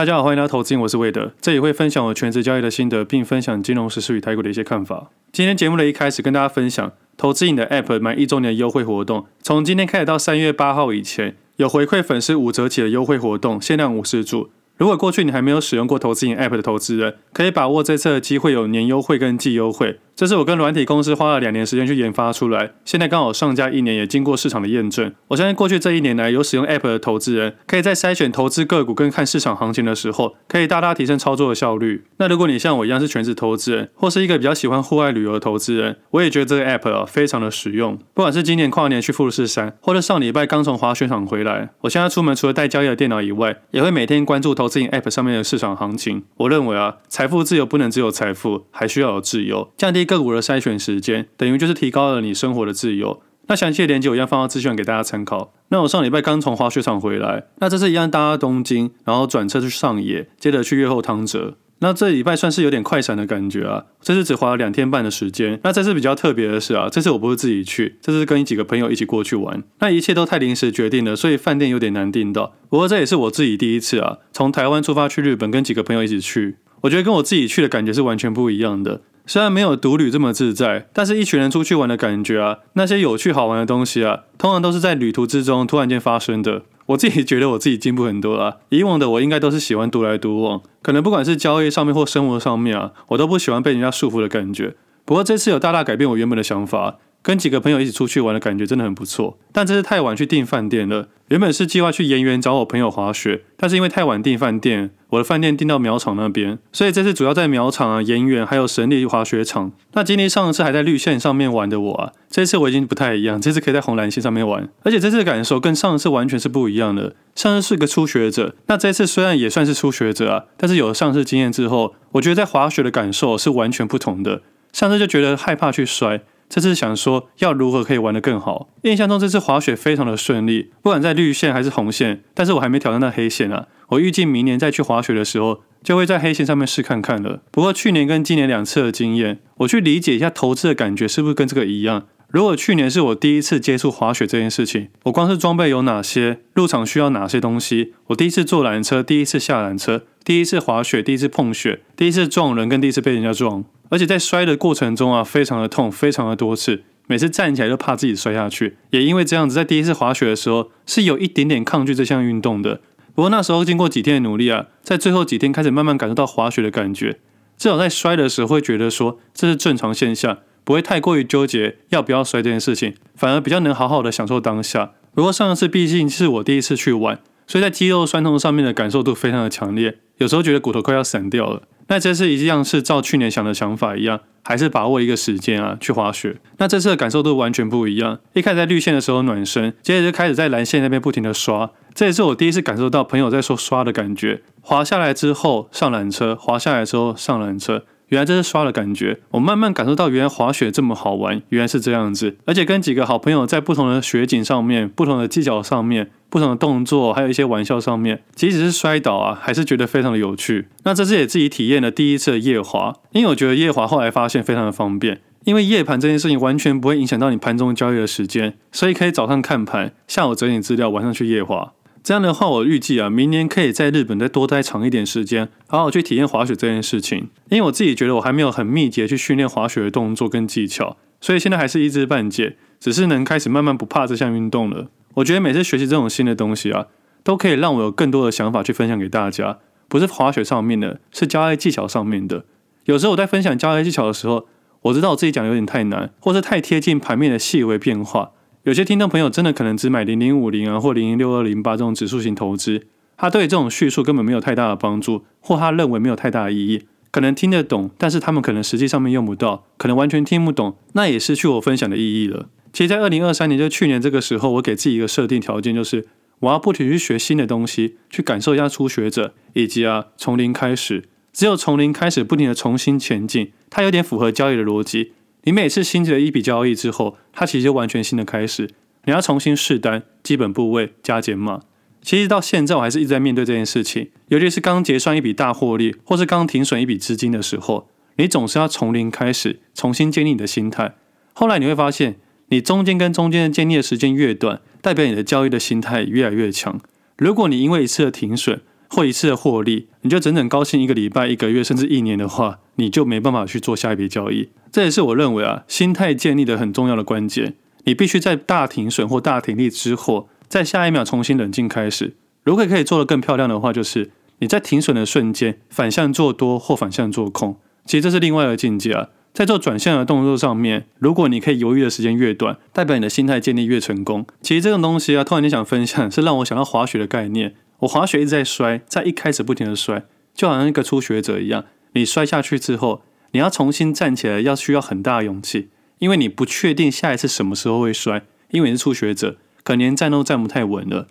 大家好，欢迎来到投资瘾，我是魏德，这里会分享我全职交易的心得，并分享金融时事与台股的一些看法。今天节目的一开始，跟大家分享投资你的 App 满一周年的优惠活动，从今天开始到三月八号以前，有回馈粉丝五折起的优惠活动，限量五十组。如果过去你还没有使用过投资瘾 App 的投资人，可以把握这次的机会，有年优惠跟季优惠。这是我跟软体公司花了两年时间去研发出来，现在刚好上架一年，也经过市场的验证。我相信过去这一年来有使用 App 的投资人，可以在筛选投资个股跟看市场行情的时候，可以大大提升操作的效率。那如果你像我一样是全职投资人，或是一个比较喜欢户外旅游的投资人，我也觉得这个 App 啊非常的实用。不管是今年跨年去富士山，或者上礼拜刚从滑雪场回来，我现在出门除了带交易的电脑以外，也会每天关注投自营 App 上面的市场行情。我认为啊，财富自由不能只有财富，还需要有自由，降低个股的筛选时。间等于就是提高了你生活的自由。那详细的链接我一样放到资讯给大家参考。那我上礼拜刚从滑雪场回来，那这次一样搭东京，然后转车去上野，接着去越后汤泽。那这礼拜算是有点快闪的感觉啊。这次只花了两天半的时间。那这次比较特别的是啊，这次我不是自己去，这次跟几个朋友一起过去玩。那一切都太临时决定了，所以饭店有点难订到。不过这也是我自己第一次啊，从台湾出发去日本，跟几个朋友一起去，我觉得跟我自己去的感觉是完全不一样的。虽然没有独旅这么自在，但是一群人出去玩的感觉啊，那些有趣好玩的东西啊，通常都是在旅途之中突然间发生的。我自己觉得我自己进步很多了。以往的我应该都是喜欢独来独往，可能不管是交易上面或生活上面啊，我都不喜欢被人家束缚的感觉。不过这次有大大改变我原本的想法。跟几个朋友一起出去玩的感觉真的很不错，但这次太晚去订饭店了。原本是计划去盐源找我朋友滑雪，但是因为太晚订饭店，我的饭店订到苗场那边，所以这次主要在苗场啊、盐源还有神力滑雪场。那今天上次还在绿线上面玩的我啊，这次我已经不太一样，这次可以在红蓝线上面玩，而且这次的感受跟上次完全是不一样的。上次是个初学者，那这次虽然也算是初学者啊，但是有了上次经验之后，我觉得在滑雪的感受是完全不同的。上次就觉得害怕去摔。这次想说要如何可以玩得更好。印象中这次滑雪非常的顺利，不管在绿线还是红线，但是我还没挑战到黑线啊。我预计明年再去滑雪的时候，就会在黑线上面试看看了。不过去年跟今年两次的经验，我去理解一下投资的感觉是不是跟这个一样。如果去年是我第一次接触滑雪这件事情，我光是装备有哪些，入场需要哪些东西，我第一次坐缆车，第一次下缆车，第一次滑雪，第一次碰雪，第一次撞人跟第一次被人家撞。而且在摔的过程中啊，非常的痛，非常的多次，每次站起来就怕自己摔下去。也因为这样子，在第一次滑雪的时候，是有一点点抗拒这项运动的。不过那时候经过几天的努力啊，在最后几天开始慢慢感受到滑雪的感觉。至少在摔的时候会觉得说，这是正常现象，不会太过于纠结要不要摔这件事情，反而比较能好好的享受当下。不过上一次毕竟是我第一次去玩，所以在肌肉酸痛上面的感受度非常的强烈，有时候觉得骨头快要散掉了。那这次一样是照去年想的想法一样，还是把握一个时间啊去滑雪。那这次的感受都完全不一样。一开始在绿线的时候暖身，接着就开始在蓝线那边不停的刷。这也是我第一次感受到朋友在说刷的感觉。滑下来之后上缆车，滑下来之后上缆车，原来这是刷的感觉。我慢慢感受到原来滑雪这么好玩，原来是这样子。而且跟几个好朋友在不同的雪景上面，不同的技巧上面。不同的动作，还有一些玩笑上面，即使是摔倒啊，还是觉得非常的有趣。那这次也自己体验了第一次的夜滑，因为我觉得夜滑后来发现非常的方便，因为夜盘这件事情完全不会影响到你盘中交易的时间，所以可以早上看盘，下午整理资料，晚上去夜滑。这样的话，我预计啊，明年可以在日本再多待长一点时间，好好去体验滑雪这件事情。因为我自己觉得我还没有很密集的去训练滑雪的动作跟技巧，所以现在还是一知半解，只是能开始慢慢不怕这项运动了。我觉得每次学习这种新的东西啊，都可以让我有更多的想法去分享给大家。不是滑雪上面的，是交易技巧上面的。有时候我在分享交易技巧的时候，我知道我自己讲的有点太难，或是太贴近盘面的细微变化。有些听众朋友真的可能只买零零五零啊，或零零六二零八这种指数型投资，他对这种叙述根本没有太大的帮助，或他认为没有太大的意义。可能听得懂，但是他们可能实际上面用不到，可能完全听不懂，那也失去我分享的意义了。其实，在二零二三年，就去年这个时候，我给自己一个设定条件，就是我要不停去学新的东西，去感受一下初学者，以及啊从零开始。只有从零开始，不停的重新前进，它有点符合交易的逻辑。你每次新的一笔交易之后，它其实就完全新的开始，你要重新试单、基本部位、加减码。其实到现在，我还是一直在面对这件事情，尤其是刚结算一笔大获利，或是刚停损一笔资金的时候，你总是要从零开始，重新建立你的心态。后来你会发现。你中间跟中间的建立的时间越短，代表你的交易的心态越来越强。如果你因为一次的停损或一次的获利，你就整整高兴一个礼拜、一个月甚至一年的话，你就没办法去做下一笔交易。这也是我认为啊，心态建立的很重要的关键。你必须在大停损或大停利之后，在下一秒重新冷静开始。如果可以做得更漂亮的话，就是你在停损的瞬间反向做多或反向做空。其实这是另外一个境界啊。在做转向的动作上面，如果你可以犹豫的时间越短，代表你的心态建立越成功。其实这种东西啊，突然间想分享，是让我想到滑雪的概念。我滑雪一直在摔，在一开始不停的摔，就好像一个初学者一样。你摔下去之后，你要重新站起来，要需要很大的勇气，因为你不确定下一次什么时候会摔，因为你是初学者，可能连站都站不太稳了。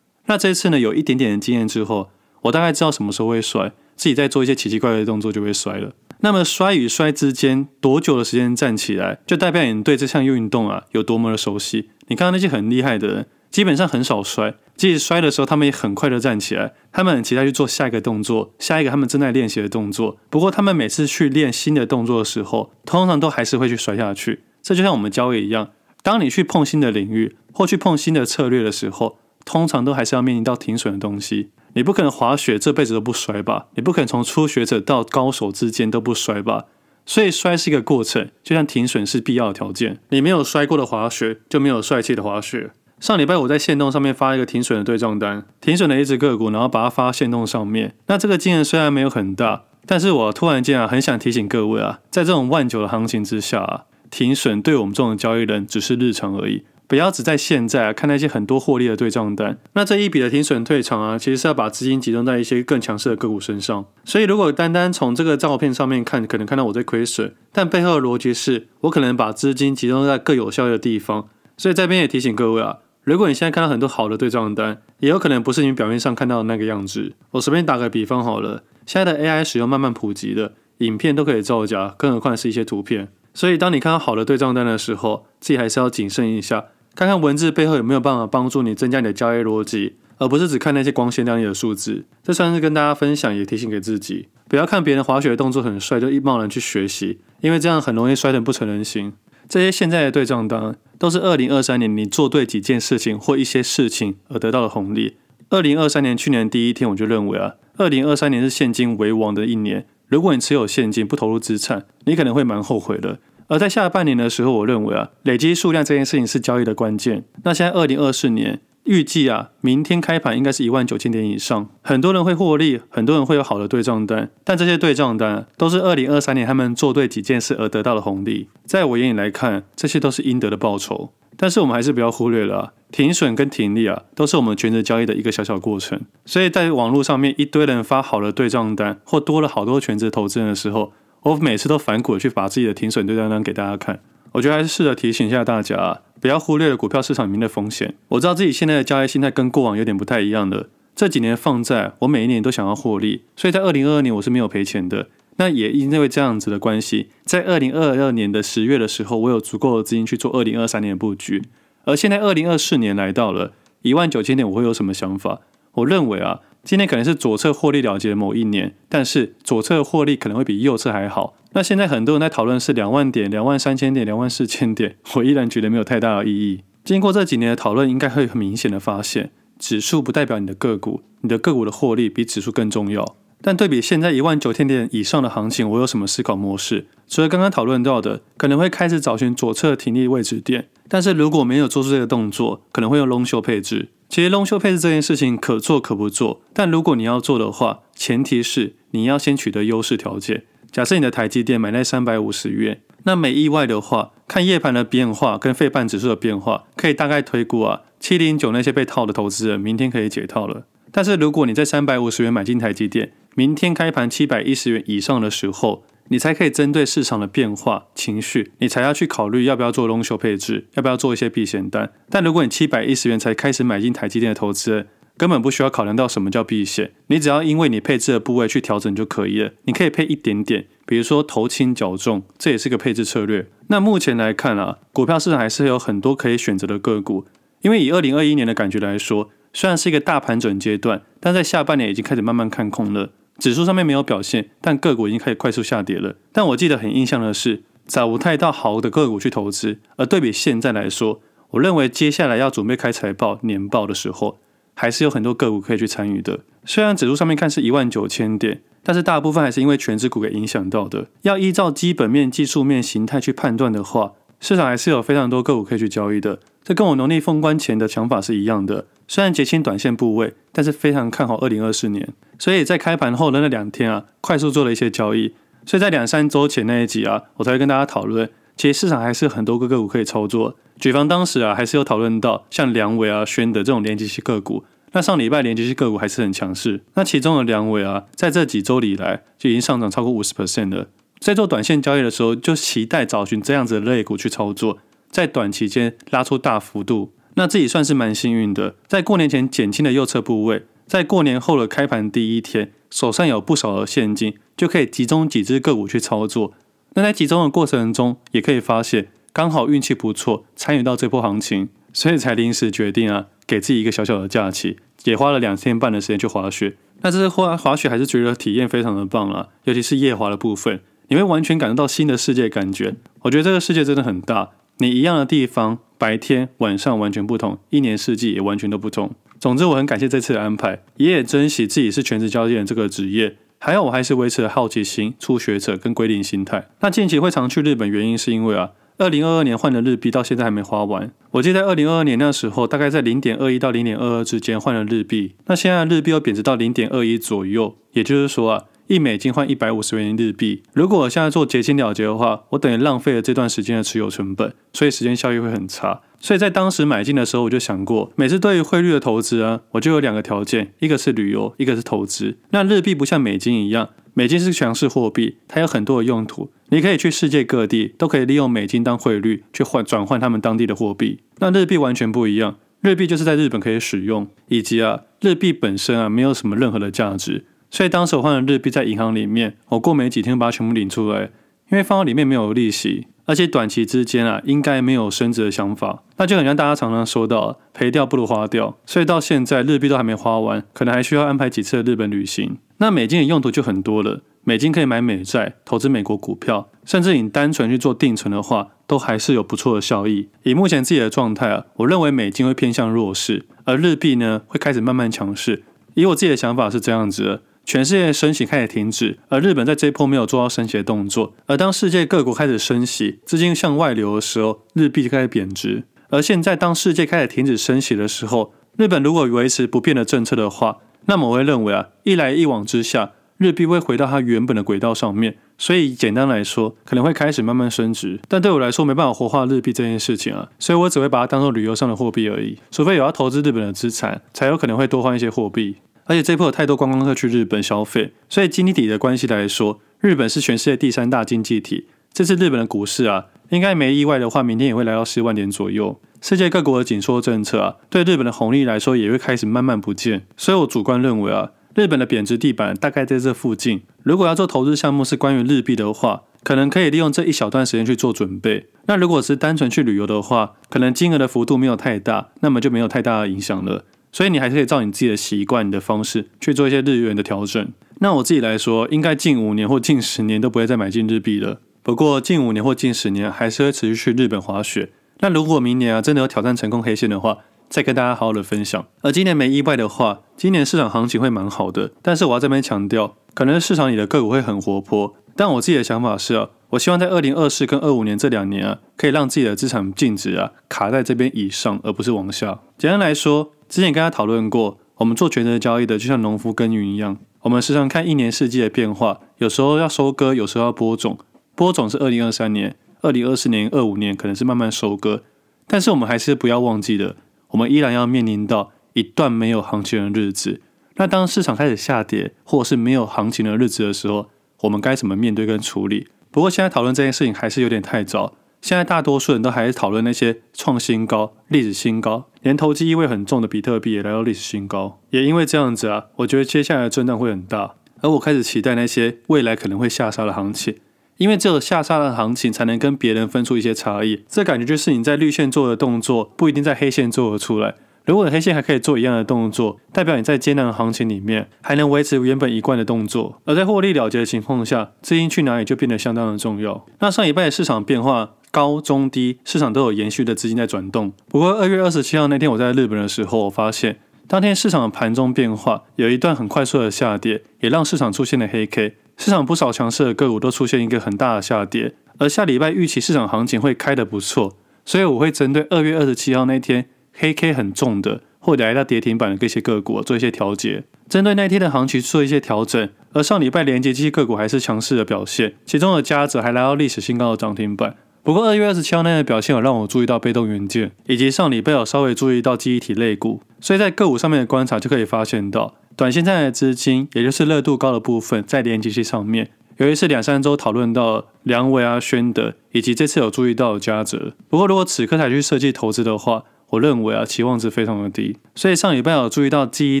那这次呢，有一点点的经验之后，我大概知道什么时候会摔，自己在做一些奇奇怪怪的动作就会摔了。那么摔与摔之间多久的时间站起来，就代表你对这项运动啊有多么的熟悉。你看到那些很厉害的人，基本上很少摔，即使摔的时候，他们也很快的站起来，他们很期待去做下一个动作，下一个他们正在练习的动作。不过他们每次去练新的动作的时候，通常都还是会去摔下去。这就像我们交易一样，当你去碰新的领域或去碰新的策略的时候，通常都还是要面临到停损的东西。你不可能滑雪这辈子都不摔吧？你不可能从初学者到高手之间都不摔吧？所以摔是一个过程，就像停损是必要的条件。你没有摔过的滑雪，就没有帅气的滑雪。上礼拜我在限动上面发一个停损的对账单，停损的一只个股，然后把它发限动上面。那这个金额虽然没有很大，但是我突然间啊，很想提醒各位啊，在这种万九的行情之下啊，停损对我们这种交易人只是日常而已。不要只在现在啊看那些很多获利的对账单，那这一笔的停损退场啊，其实是要把资金集中在一些更强势的个股身上。所以如果单单从这个照片上面看，可能看到我在亏损，但背后的逻辑是我可能把资金集中在更有效的地方。所以这边也提醒各位啊，如果你现在看到很多好的对账单，也有可能不是你表面上看到的那个样子。我随便打个比方好了，现在的 AI 使用慢慢普及的，影片都可以造假，更何况是一些图片。所以当你看到好的对账单的时候，自己还是要谨慎一下。看看文字背后有没有办法帮助你增加你的交易逻辑，而不是只看那些光鲜亮丽的数字。这算是跟大家分享，也提醒给自己，不要看别人滑雪的动作很帅就一贸然去学习，因为这样很容易摔得不成人形。这些现在的对账单都是二零二三年你做对几件事情或一些事情而得到的红利。二零二三年去年第一天我就认为啊，二零二三年是现金为王的一年。如果你持有现金不投入资产，你可能会蛮后悔的。而在下半年的时候，我认为啊，累积数量这件事情是交易的关键。那现在二零二四年预计啊，明天开盘应该是一万九千点以上，很多人会获利，很多人会有好的对账单，但这些对账单都是二零二三年他们做对几件事而得到的红利。在我眼里来看，这些都是应得的报酬。但是我们还是不要忽略了啊，停损跟停利啊，都是我们全职交易的一个小小过程。所以在网络上面一堆人发好的对账单，或多了好多全职投资人的时候，我每次都反骨的去把自己的停损对账单给大家看，我觉得还是试着提醒一下大家啊，不要忽略了股票市场里面的风险。我知道自己现在的交易心态跟过往有点不太一样了，这几年放债，我每一年都想要获利，所以在二零二二年我是没有赔钱的。那也因为这样子的关系，在二零二二年的十月的时候，我有足够的资金去做二零二三年的布局。而现在二零二四年来到了一万九千点，我会有什么想法？我认为啊。今年可能是左侧获利了结的某一年，但是左侧的获利可能会比右侧还好。那现在很多人在讨论是两万点、两万三千点、两万四千点，我依然觉得没有太大的意义。经过这几年的讨论，应该会很明显的发现，指数不代表你的个股，你的个股的获利比指数更重要。但对比现在一万九千点以上的行情，我有什么思考模式？除了刚刚讨论到的，可能会开始找寻左侧停利位置点，但是如果没有做出这个动作，可能会用 long short 配置。其实 long short 配置这件事情可做可不做，但如果你要做的话，前提是你要先取得优势条件。假设你的台积电买在三百五十元，那没意外的话，看夜盘的变化跟费半指数的变化，可以大概推估啊，七零九那些被套的投资人明天可以解套了。但是如果你在三百五十元买进台积电，明天开盘七百一十元以上的时候，你才可以针对市场的变化情绪，你才要去考虑要不要做 long 配置，要不要做一些避险单。但如果你七百一十元才开始买进台积电的投资，根本不需要考量到什么叫避险，你只要因为你配置的部位去调整就可以了。你可以配一点点，比如说头轻脚重，这也是个配置策略。那目前来看啊，股票市场还是有很多可以选择的个股，因为以二零二一年的感觉来说，虽然是一个大盘整阶段，但在下半年已经开始慢慢看空了。指数上面没有表现，但个股已经开始快速下跌了。但我记得很印象的是，找不太到好的个股去投资。而对比现在来说，我认为接下来要准备开财报、年报的时候，还是有很多个股可以去参与的。虽然指数上面看是一万九千点，但是大部分还是因为权值股给影响到的。要依照基本面、技术面、形态去判断的话，市场还是有非常多个股可以去交易的。这跟我农历封关前的想法是一样的。虽然结清短线部位，但是非常看好二零二四年。所以在开盘后的那两天啊，快速做了一些交易。所以在两三周前那一集啊，我才会跟大家讨论，其实市场还是很多个个股可以操作。举方当时啊，还是有讨论到像良伟啊、宣德这种连接器个股。那上礼拜连接器个股还是很强势，那其中的良伟啊，在这几周以来就已经上涨超过五十 percent 了。在做短线交易的时候，就期待找寻这样子的类股去操作，在短期间拉出大幅度，那自己算是蛮幸运的，在过年前减轻了右侧部位，在过年后的开盘第一天，手上有不少的现金，就可以集中几只个股去操作。那在集中的过程中，也可以发现刚好运气不错，参与到这波行情，所以才临时决定啊，给自己一个小小的假期。也花了两天半的时间去滑雪，那这次滑滑雪还是觉得体验非常的棒啊，尤其是夜滑的部分，你会完全感受到新的世界感觉。我觉得这个世界真的很大，你一样的地方，白天晚上完全不同，一年四季也完全都不同。总之，我很感谢这次的安排，也也珍惜自己是全职交易人这个职业，还有我还是维持了好奇心、初学者跟归零心态。那近期会常去日本，原因是因为啊。二零二二年换的日币到现在还没花完。我记得在二零二二年那时候，大概在零点二一到零点二二之间换了日币。那现在日币又贬值到零点二一左右，也就是说啊，一美金换一百五十元日币。如果我现在做结清了结的话，我等于浪费了这段时间的持有成本，所以时间效益会很差。所以在当时买进的时候，我就想过，每次对于汇率的投资啊，我就有两个条件，一个是旅游，一个是投资。那日币不像美金一样。美金是强势货币，它有很多的用途。你可以去世界各地，都可以利用美金当汇率去换转换他们当地的货币。那日币完全不一样，日币就是在日本可以使用，以及啊，日币本身啊没有什么任何的价值。所以当时我换了日币在银行里面，我过没几天把它全部领出来，因为放到里面没有利息，而且短期之间啊应该没有升值的想法。那就很像大家常常说到，赔掉不如花掉。所以到现在日币都还没花完，可能还需要安排几次日本旅行。那美金的用途就很多了，美金可以买美债、投资美国股票，甚至你单纯去做定存的话，都还是有不错的效益。以目前自己的状态啊，我认为美金会偏向弱势，而日币呢会开始慢慢强势。以我自己的想法是这样子的：全世界升息开始停止，而日本在这一波没有做到升息的动作。而当世界各国开始升息，资金向外流的时候，日币就开始贬值。而现在当世界开始停止升息的时候，日本如果维持不变的政策的话，那么我会认为啊，一来一往之下，日币会回到它原本的轨道上面，所以简单来说，可能会开始慢慢升值。但对我来说，没办法活化日币这件事情啊，所以我只会把它当做旅游上的货币而已。除非有要投资日本的资产，才有可能会多换一些货币。而且这波有太多观光客去日本消费，所以经济体的关系来说，日本是全世界第三大经济体。这次日本的股市啊，应该没意外的话，明天也会来到十万点左右。世界各国的紧缩政策啊，对日本的红利来说也会开始慢慢不见，所以我主观认为啊，日本的贬值地板大概在这附近。如果要做投资项目是关于日币的话，可能可以利用这一小段时间去做准备。那如果是单纯去旅游的话，可能金额的幅度没有太大，那么就没有太大的影响了。所以你还是可以照你自己的习惯、你的方式去做一些日元的调整。那我自己来说，应该近五年或近十年都不会再买进日币了。不过近五年或近十年还是会持续去日本滑雪。那如果明年啊真的有挑战成功黑线的话，再跟大家好好的分享。而今年没意外的话，今年市场行情会蛮好的。但是我要这边强调，可能市场里的个股会很活泼。但我自己的想法是啊，我希望在二零二四跟二五年这两年啊，可以让自己的资产净值啊卡在这边以上，而不是往下。简单来说，之前跟大家讨论过，我们做权值交易的就像农夫耕耘一样，我们时常看一年四季的变化，有时候要收割，有时候要播种。播种是二零二三年。二零二四年、二五年可能是慢慢收割，但是我们还是不要忘记的，我们依然要面临到一段没有行情的日子。那当市场开始下跌，或者是没有行情的日子的时候，我们该怎么面对跟处理？不过现在讨论这件事情还是有点太早。现在大多数人都还是讨论那些创新高、历史新高，连投机意味很重的比特币也来到历史新高。也因为这样子啊，我觉得接下来的震荡会很大，而我开始期待那些未来可能会下杀的行情。因为只有下杀的行情才能跟别人分出一些差异，这感觉就是你在绿线做的动作不一定在黑线做得出来。如果你黑线还可以做一样的动作，代表你在艰难的行情里面还能维持原本一贯的动作。而在获利了结的情况下，资金去哪里就变得相当的重要。那上礼拜的市场变化高中低，市场都有延续的资金在转动。不过二月二十七号那天我在日本的时候，我发现当天市场的盘中变化有一段很快速的下跌，也让市场出现了黑 K。市场不少强势的个股都出现一个很大的下跌，而下礼拜预期市场行情会开得不错，所以我会针对二月二十七号那天黑 K 很重的或者来到跌停板的这些个股做一些调节，针对那天的行情做一些调整。而上礼拜连接这些个股还是强势的表现，其中的嘉泽还来到历史新高的涨停板。不过二月二十七号那天的表现有让我注意到被动元件，以及上礼拜有稍微注意到记忆体类股，所以在个股上面的观察就可以发现到。短线在的资金，也就是热度高的部分，在连接器上面，尤其是两三周讨论到良伟啊、宣德，以及这次有注意到的嘉泽。不过，如果此刻才去设计投资的话，我认为啊，期望值非常的低。所以上礼拜有注意到记忆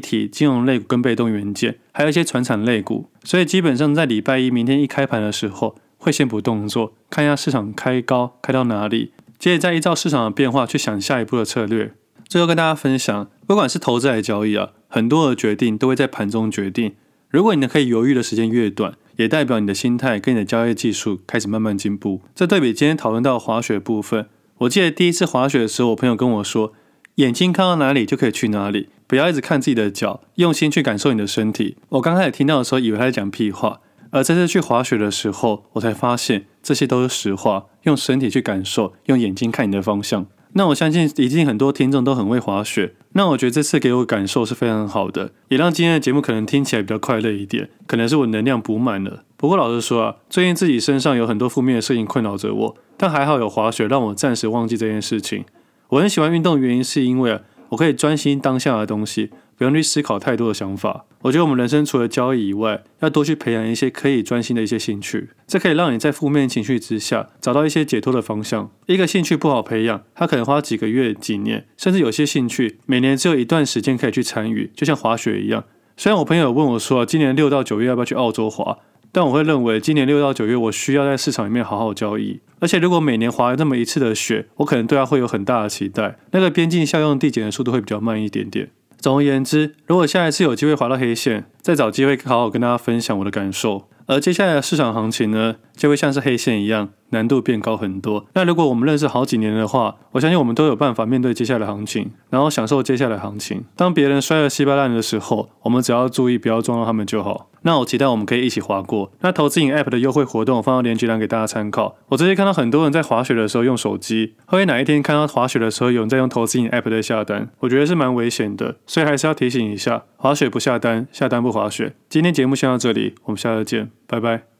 体、金融类股跟被动元件，还有一些传产类股。所以基本上在礼拜一明天一开盘的时候，会先不动作，看一下市场开高开到哪里，接着再依照市场的变化去想下一步的策略。最后跟大家分享，不管是投资还是交易啊，很多的决定都会在盘中决定。如果你的可以犹豫的时间越短，也代表你的心态跟你的交易技术开始慢慢进步。这对比今天讨论到滑雪部分，我记得第一次滑雪的时候，我朋友跟我说，眼睛看到哪里就可以去哪里，不要一直看自己的脚，用心去感受你的身体。我刚开始听到的时候，以为他在讲屁话，而这次去滑雪的时候，我才发现这些都是实话。用身体去感受，用眼睛看你的方向。那我相信，已经很多听众都很会滑雪。那我觉得这次给我感受是非常好的，也让今天的节目可能听起来比较快乐一点。可能是我能量补满了。不过老实说啊，最近自己身上有很多负面的事情困扰着我，但还好有滑雪让我暂时忘记这件事情。我很喜欢运动的原因是因为，我可以专心当下的东西。不用去思考太多的想法。我觉得我们人生除了交易以外，要多去培养一些可以专心的一些兴趣，这可以让你在负面情绪之下找到一些解脱的方向。一个兴趣不好培养，它可能花几个月、几年，甚至有些兴趣每年只有一段时间可以去参与，就像滑雪一样。虽然我朋友问我说，今年六到九月要不要去澳洲滑，但我会认为今年六到九月我需要在市场里面好好交易。而且如果每年滑那么一次的雪，我可能对它会有很大的期待，那个边际效用递减的速度会比较慢一点点。总而言之，如果下一次有机会滑到黑线，再找机会好好跟大家分享我的感受。而接下来的市场行情呢，就会像是黑线一样，难度变高很多。那如果我们认识好几年的话，我相信我们都有办法面对接下来行情，然后享受接下来行情。当别人摔得稀巴烂的时候，我们只要注意不要撞到他们就好。那我期待我们可以一起滑过。那投资瘾 App 的优惠活动我放到链接栏给大家参考。我最近看到很多人在滑雪的时候用手机，会哪一天看到滑雪的时候有人在用投资瘾 App 在下单，我觉得是蛮危险的，所以还是要提醒一下：滑雪不下单，下单不滑雪。今天节目先到这里，我们下次见，拜拜。